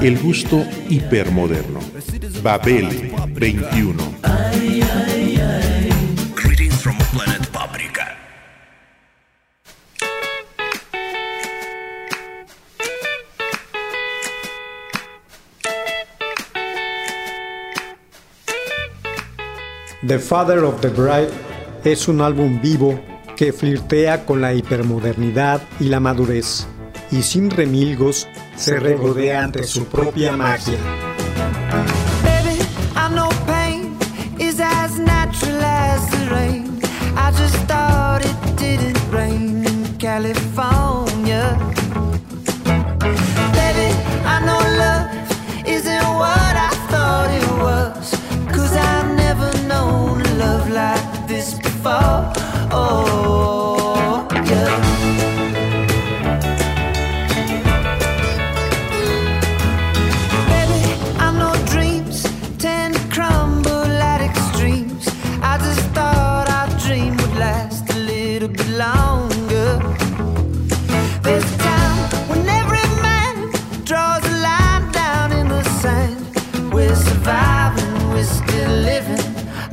El gusto hipermoderno. Babel 21. Greetings from planet Paprika. The Father of the Bride es un álbum vivo que flirtea con la hipermodernidad y la madurez, y sin remilgos se regodea ante su propia magia.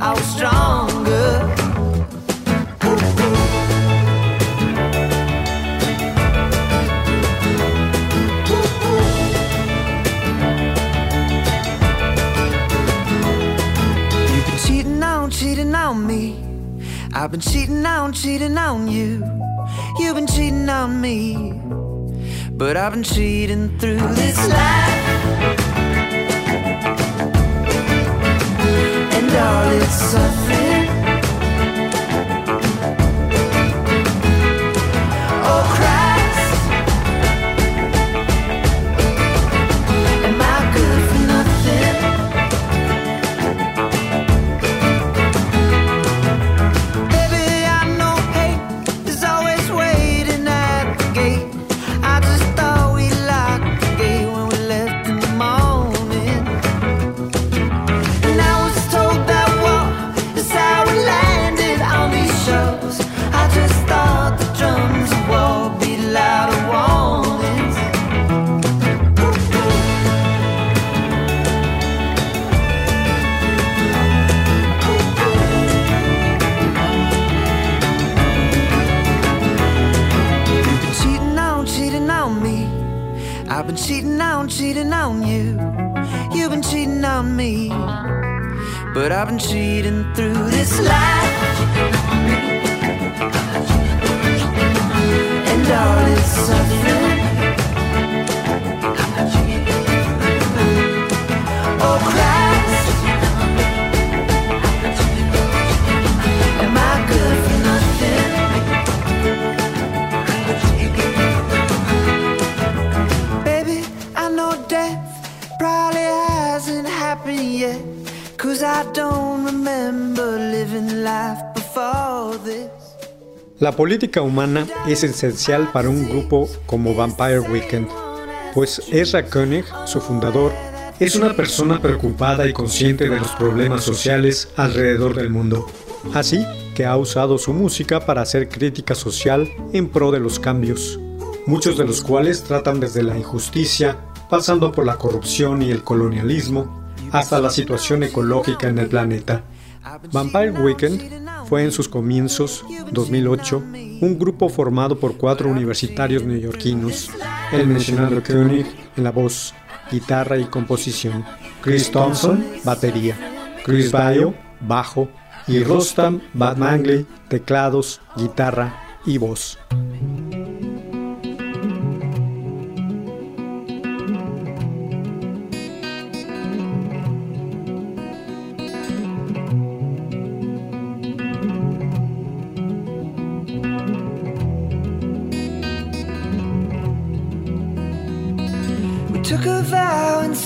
I was stronger. Cheating on me. I've been cheating on, cheating on you. You've been cheating on me. But I've been cheating through this life. And all La política humana es esencial para un grupo como Vampire Weekend, pues Ezra Koenig, su fundador, es una persona preocupada y consciente de los problemas sociales alrededor del mundo. Así que ha usado su música para hacer crítica social en pro de los cambios, muchos de los cuales tratan desde la injusticia, pasando por la corrupción y el colonialismo, hasta la situación ecológica en el planeta. Vampire Weekend fue en sus comienzos, 2008, un grupo formado por cuatro universitarios neoyorquinos, el mencionado Koenig en la voz, guitarra y composición, Chris Thompson, batería, Chris Bayo, bajo, y Rostam Batmangley, teclados, guitarra y voz.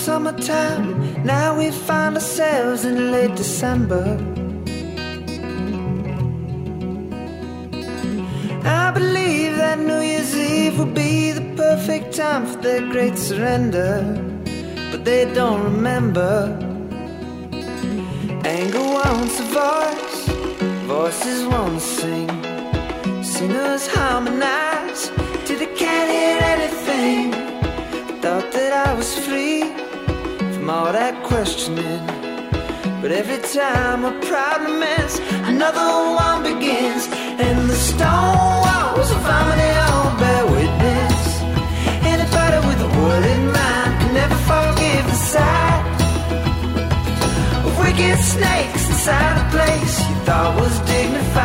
Summertime. Now we find ourselves in late December. I believe that New Year's Eve will be the perfect time for their great surrender. But they don't remember. Anger wants a voice, voices won't sing. Sinners harmonize till they can't hear anything. Thought that I was free all that questioning. But every time a problem ends, another one begins. And the stone walls of harmony all bear witness. Anybody with a word in mind can never forgive the sight of wicked snakes inside a place you thought was dignified.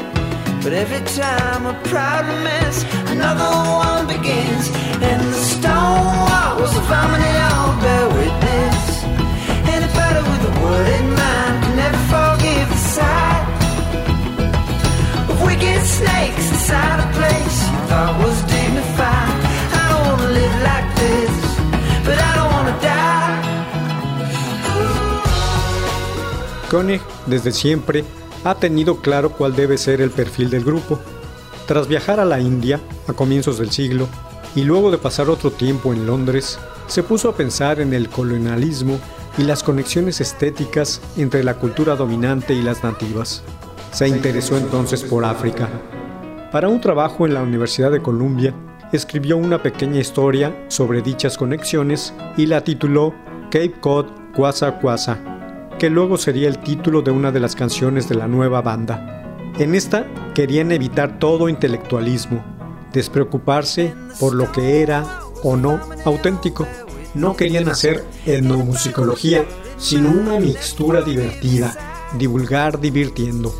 But every time a problem ends, another one begins. And the stone walls of all bear witness. Anybody with a word in mind can never forgive the sight of wicked snakes inside a place you thought was dignified. I don't wanna live like this, but I don't wanna die. Koenig, desde siempre, ha tenido claro cuál debe ser el perfil del grupo. Tras viajar a la India a comienzos del siglo y luego de pasar otro tiempo en Londres, se puso a pensar en el colonialismo y las conexiones estéticas entre la cultura dominante y las nativas. Se interesó entonces por África. Para un trabajo en la Universidad de Columbia, escribió una pequeña historia sobre dichas conexiones y la tituló Cape Cod Kwasa Kwasa, que luego sería el título de una de las canciones de la nueva banda. En esta querían evitar todo intelectualismo, despreocuparse por lo que era o no auténtico. No querían hacer etnomusicología, sino una mixtura divertida, divulgar divirtiendo.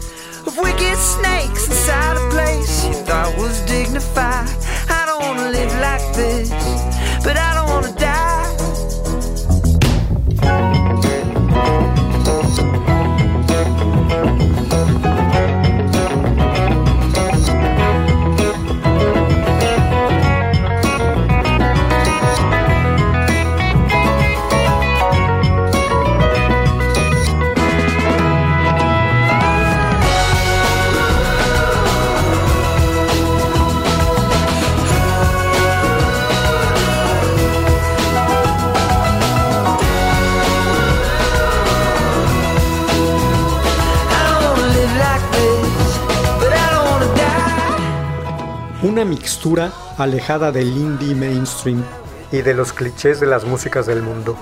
Mixtura alejada del indie mainstream y de los clichés de las músicas del mundo.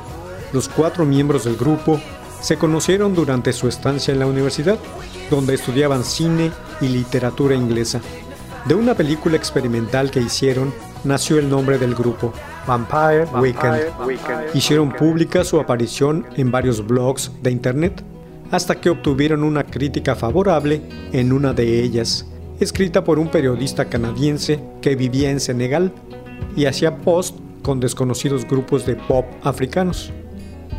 Los cuatro miembros del grupo se conocieron durante su estancia en la universidad, donde estudiaban cine y literatura inglesa. De una película experimental que hicieron nació el nombre del grupo, Vampire, Weekend. Hicieron pública su aparición en varios blogs de internet, hasta que obtuvieron una crítica favorable en una de ellas, escrita por un periodista canadiense que vivía en Senegal y hacía post con desconocidos grupos de pop africanos.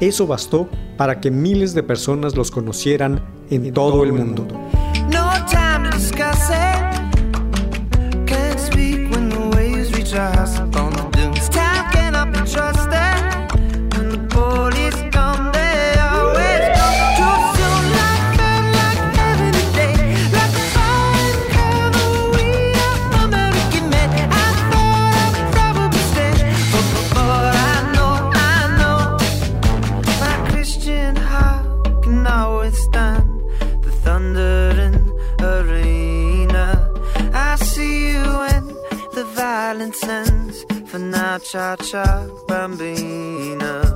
Eso bastó para que miles de personas los conocieran en todo el mundo. No time to cha cha, bambina.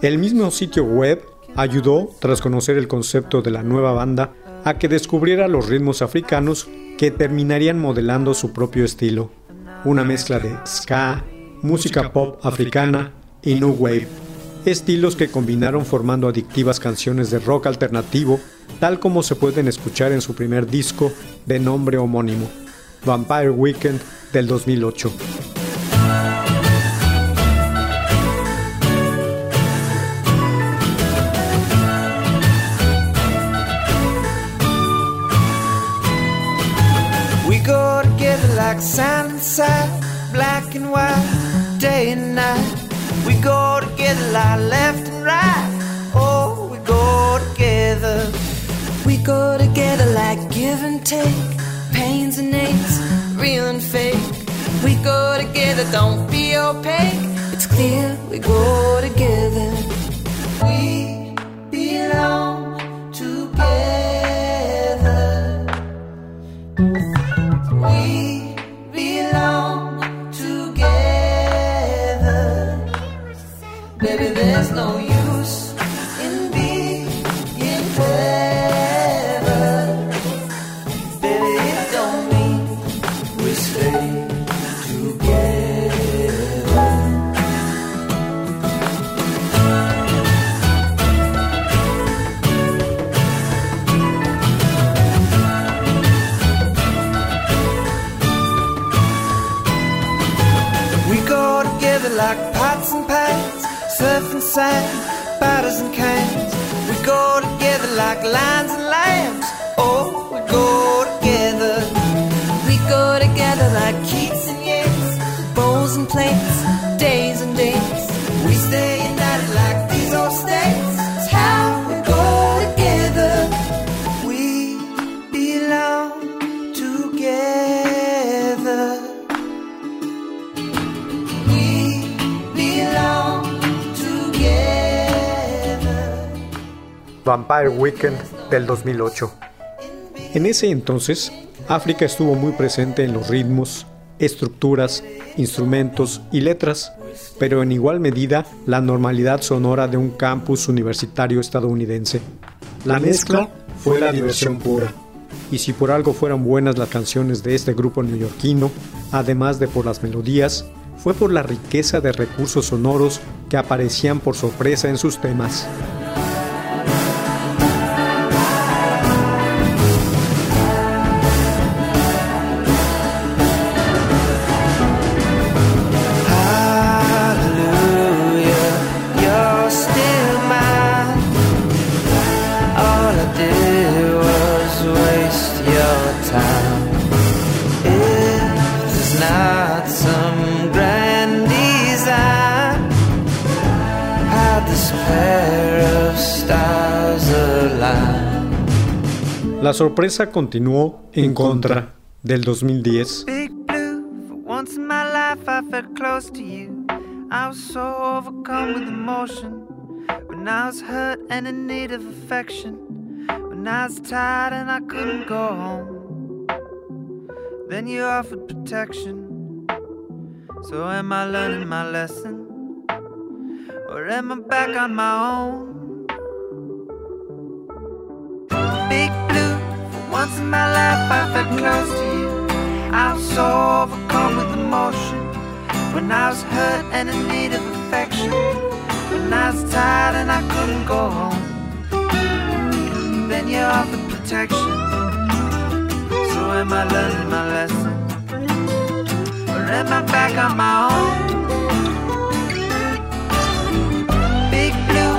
El mismo sitio web ayudó, tras conocer el concepto de la nueva banda, a que descubriera los ritmos africanos que terminarían modelando su propio estilo, una mezcla de ska, música pop africana y new wave, estilos que combinaron formando adictivas canciones de rock alternativo, tal como se pueden escuchar en su primer disco de nombre homónimo, Vampire Weekend del 2008. And day and night. We go together like left and right. Oh, we go together. We go together like give and take, pains and aches, real and fake. We go together, don't be opaque. It's clear we go together. day. Vampire Weekend del 2008. En ese entonces, África estuvo muy presente en los ritmos, estructuras, instrumentos y letras, pero en igual medida la normalidad sonora de un campus universitario estadounidense. La mezcla fue la diversión pura. Y si por algo fueran buenas las canciones de este grupo neoyorquino, además de por las melodías, fue por la riqueza de recursos sonoros que aparecían por sorpresa en sus temas. Was tired and I couldn't go home. Then you offered protection. So am I learning my lesson? Or am I back on my own? Once in my life I felt close to you. I was so overcome with emotion. When I was hurt and in need of affection. When I was tired and I couldn't go home. Then you offered protection. So am I learning my lesson? Or am I back on my own? Big blue,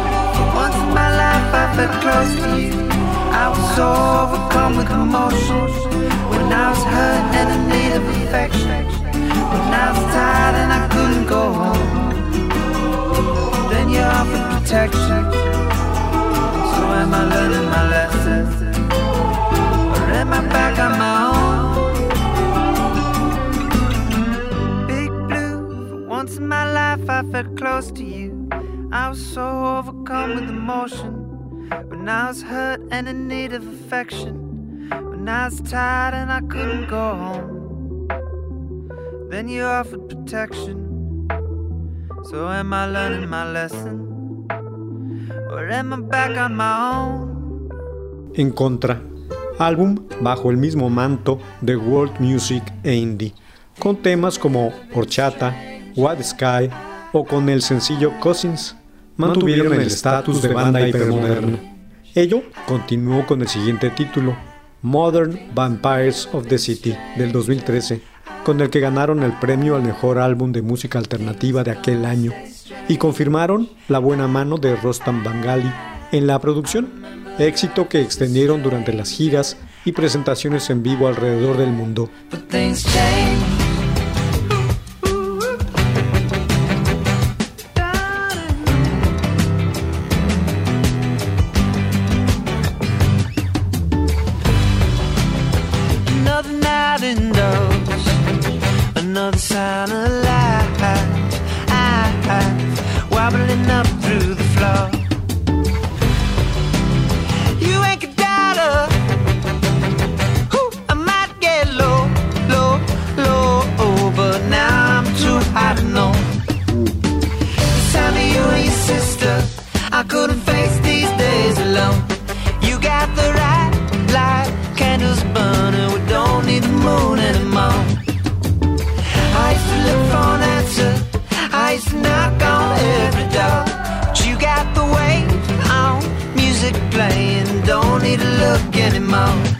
once in my life I felt close to you. I was so overcome with emotion when I was hurt and in need of affection. When I was tired and I couldn't go home. Then you offered protection. So am I learning my lessons? Or am I back on my own? Big blue, for once in my life I felt close to you. I was so overcome with emotion. When I was hurt and in need of affection. When I was tired and I couldn't go home. Then you offered protection. So am I learning my lesson? Or am I back on my own? En contra, álbum bajo el mismo manto de world music e indie, con temas como Horchata, What Sky o con el sencillo Cousins, mantuvieron el estatus de banda hipermoderna. Ello continuó con el siguiente título, Modern Vampires of the City, del 2013, con el que ganaron el premio al mejor álbum de música alternativa de aquel año, y confirmaron la buena mano de Rostam Bangali en la producción, éxito que extendieron durante las giras y presentaciones en vivo alrededor del mundo. Don't need to look anymore.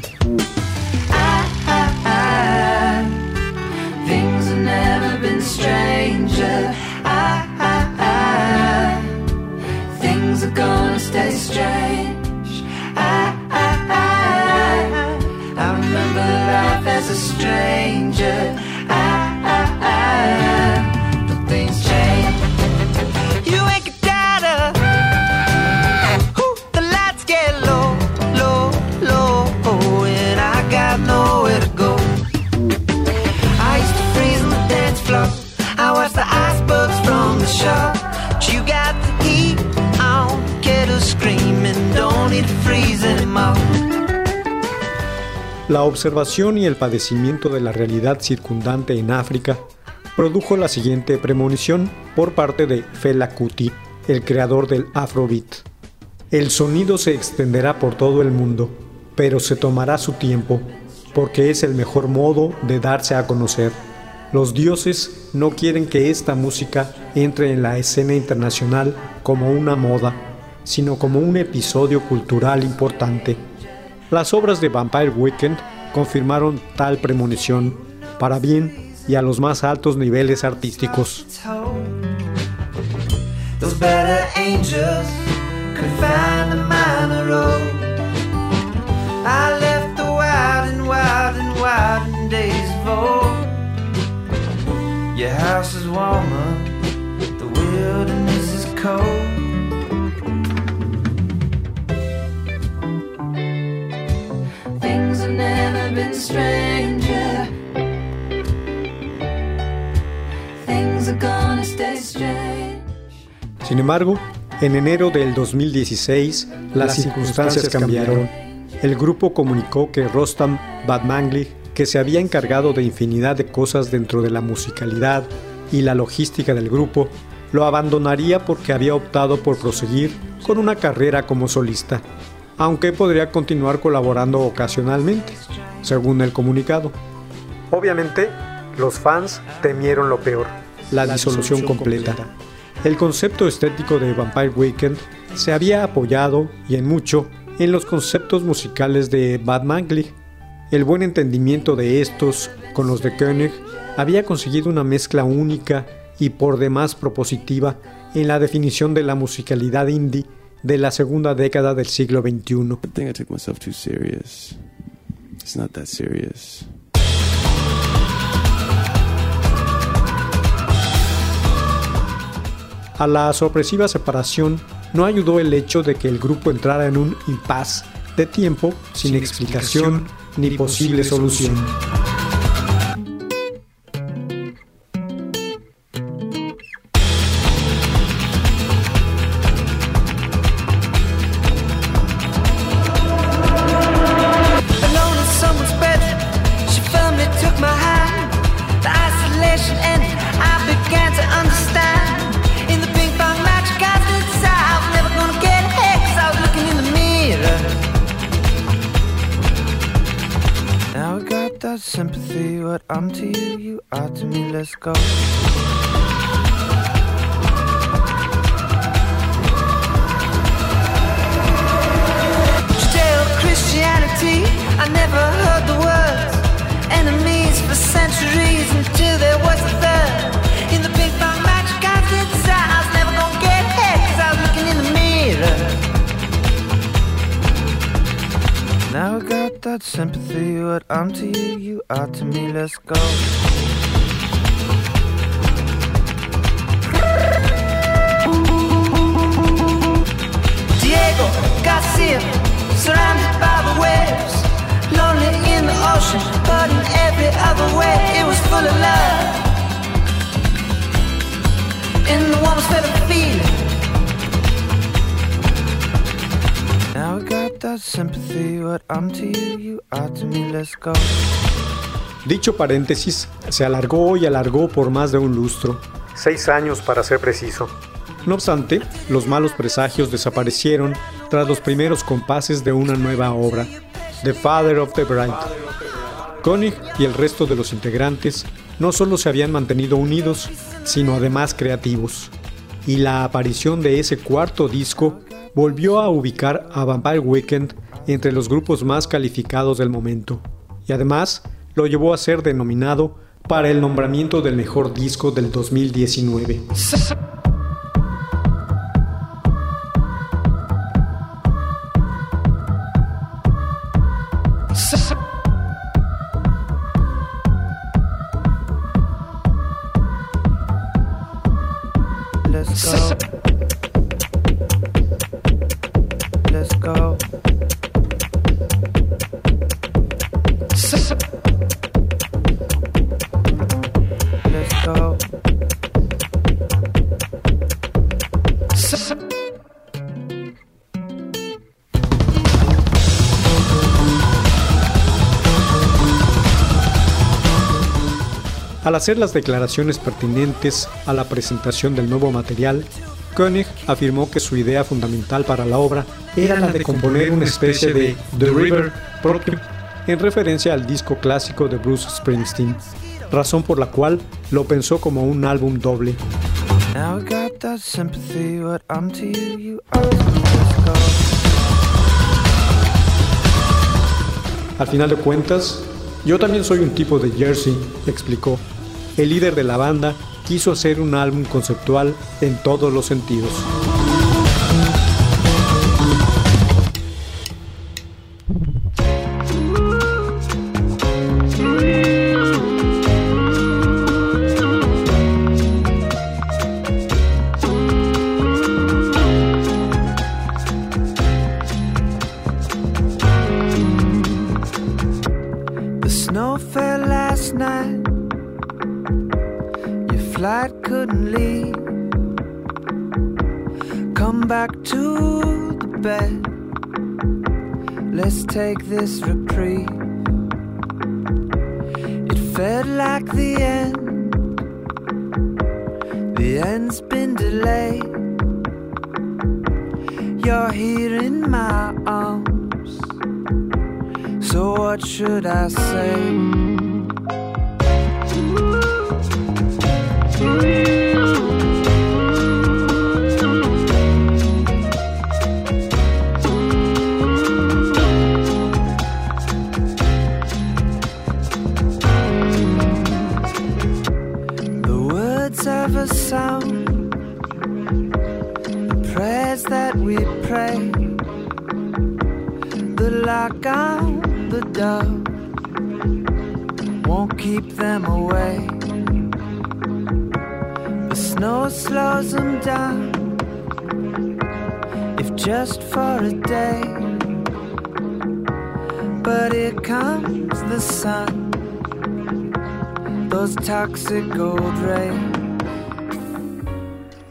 La observación y el padecimiento de la realidad circundante en África produjo la siguiente premonición por parte de Fela Kuti, el creador del Afrobeat. El sonido se extenderá por todo el mundo, pero se tomará su tiempo, porque es el mejor modo de darse a conocer. Los dioses no quieren que esta música entre en la escena internacional como una moda, sino como un episodio cultural importante. Las obras de Vampire Weekend confirmaron tal premonición, para bien y a los más altos niveles artísticos. Been stranger. Things are gonna stay strange. Sin embargo, en enero del 2016, las circunstancias cambiaron. El grupo comunicó que Rostam Badmangli, que se había encargado de infinidad de cosas dentro de la musicalidad y la logística del grupo, lo abandonaría porque había optado por proseguir con una carrera como solista, aunque podría continuar colaborando ocasionalmente, según el comunicado. Obviamente, los fans temieron lo peor, la, disolución completa. El concepto estético de Vampire Weekend se había apoyado, y en mucho, en los conceptos musicales de Bad Mangli. El buen entendimiento de estos con los de Koenig había conseguido una mezcla única y por demás propositiva en la definición de la musicalidad indie de la segunda década del siglo XXI. A la sorpresiva separación no ayudó el hecho de que el grupo entrara en un impasse de tiempo sin, explicación, ni posible solución. without sympathy. What I'm to you, you are to me. Let's go. Judeo Christianity, I never heard the words. Enemies for centuries until there was a Now I got that sympathy, what I'm to you, you are to me, let's go. Diego Garcia, surrounded by the waves. Lonely in the ocean, but in every other way, it was full of love. In the warmest way to feel. Dicho paréntesis se alargó y alargó por más de un lustro, seis años para ser preciso. No obstante, los malos presagios desaparecieron tras los primeros compases de una nueva obra, The Father of the Bride. Koenig y el resto de los integrantes no solo se habían mantenido unidos, sino además creativos. Y la aparición de ese cuarto disco volvió a ubicar a Vampire Weekend entre los grupos más calificados del momento, y además lo llevó a ser denominado para el nombramiento del mejor disco del 2019. Al hacer las declaraciones pertinentes a la presentación del nuevo material, Koenig afirmó que su idea fundamental para la obra era la de componer una especie de The River propio, en referencia al disco clásico de Bruce Springsteen, razón por la cual lo pensó como un álbum doble. Al final de cuentas, yo también soy un tipo de Jersey, explicó el líder de la banda quiso hacer un álbum conceptual en todos los sentidos. Bye. The sun, those toxic gold rays.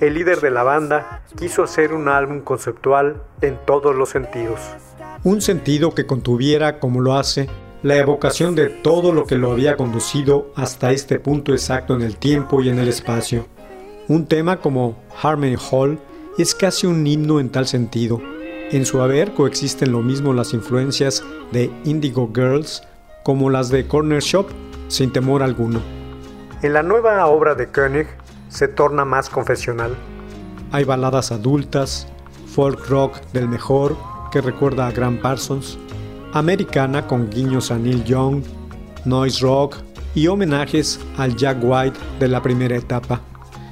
El líder de la banda quiso hacer un álbum conceptual en todos los sentidos. Un sentido que contuviera, como lo hace, la evocación de todo lo que lo había conducido hasta este punto exacto en el tiempo y en el espacio. Un tema como Harmony Hall es casi un himno en tal sentido. En su haber coexisten lo mismo las influencias de Indigo Girls como las de Corner Shop, sin temor alguno. En la nueva obra de Koenig se torna más confesional. Hay baladas adultas, folk rock del mejor que recuerda a Graham Parsons, americana con guiños a Neil Young, noise rock y homenajes al Jack White de la primera etapa.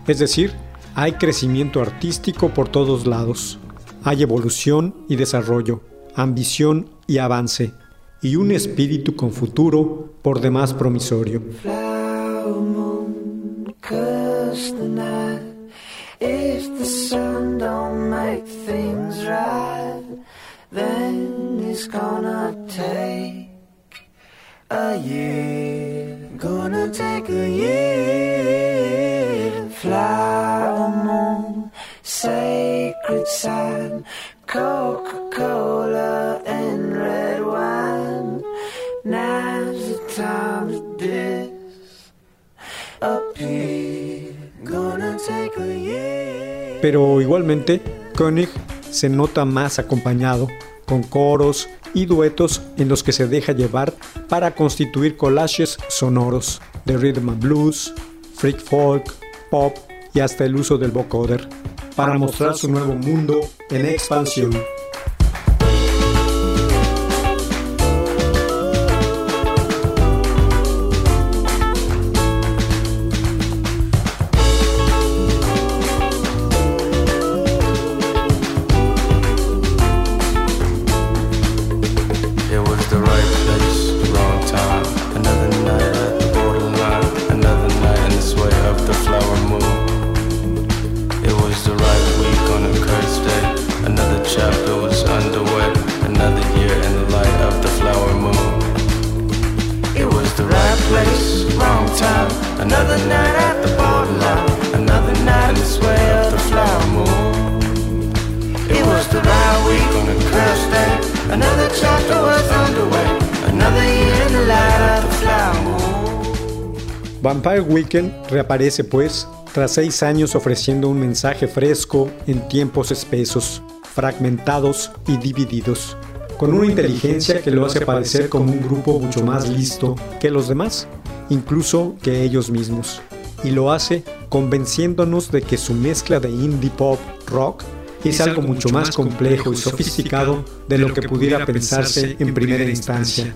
Es decir, hay crecimiento artístico por todos lados. Hay evolución y desarrollo, ambición y avance, y un espíritu con futuro por demás promisorio. A year. Gonna take a year. Flower moon, sacred sign, Coca-Cola Pero igualmente, Koenig se nota más acompañado, con coros y duetos en los que se deja llevar para constituir collages sonoros de rhythm and blues, freak folk, pop y hasta el uso del vocoder, para mostrar su nuevo mundo en expansión. Vampire Weekend reaparece pues tras seis años ofreciendo un mensaje fresco en tiempos espesos, fragmentados y divididos, con una inteligencia que lo hace parecer como un grupo mucho más listo que los demás, incluso que ellos mismos, y lo hace convenciéndonos de que su mezcla de indie pop rock es algo mucho más complejo y sofisticado de lo que pudiera pensarse en primera instancia.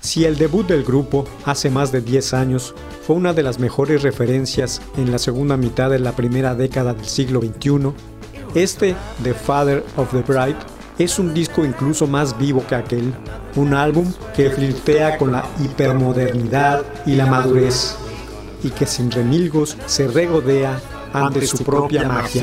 Si el debut del grupo hace más de 10 años fue una de las mejores referencias en la segunda mitad de la primera década del siglo XXI, este, The Father of the Bride, es un disco incluso más vivo que aquel, un álbum que flirtea con la hipermodernidad y la madurez, y que sin remilgos se regodea ante su propia magia.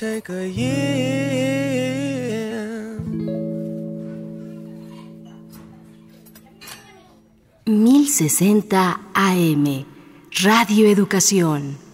Take a year. 1060 AM, Radio Educación.